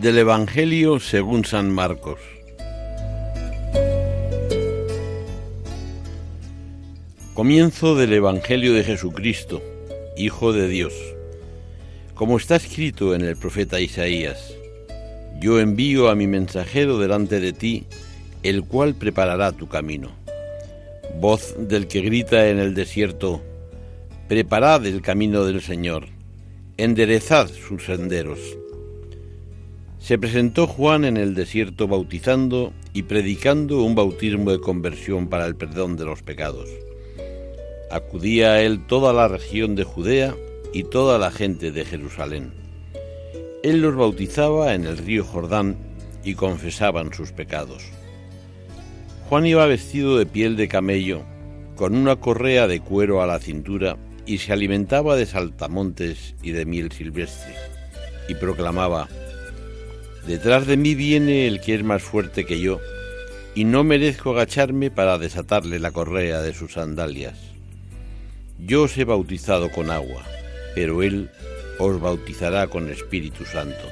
Del Evangelio según San Marcos. Comienzo del Evangelio de Jesucristo, Hijo de Dios. Como está escrito en el profeta Isaías, yo envío a mi mensajero delante de ti, el cual preparará tu camino. Voz del que grita en el desierto, preparad el camino del Señor, enderezad sus senderos. Se presentó Juan en el desierto bautizando y predicando un bautismo de conversión para el perdón de los pecados. Acudía a él toda la región de Judea y toda la gente de Jerusalén. Él los bautizaba en el río Jordán y confesaban sus pecados. Juan iba vestido de piel de camello, con una correa de cuero a la cintura y se alimentaba de saltamontes y de miel silvestre, y proclamaba, Detrás de mí viene el que es más fuerte que yo, y no merezco agacharme para desatarle la correa de sus sandalias. Yo os he bautizado con agua, pero él os bautizará con Espíritu Santo.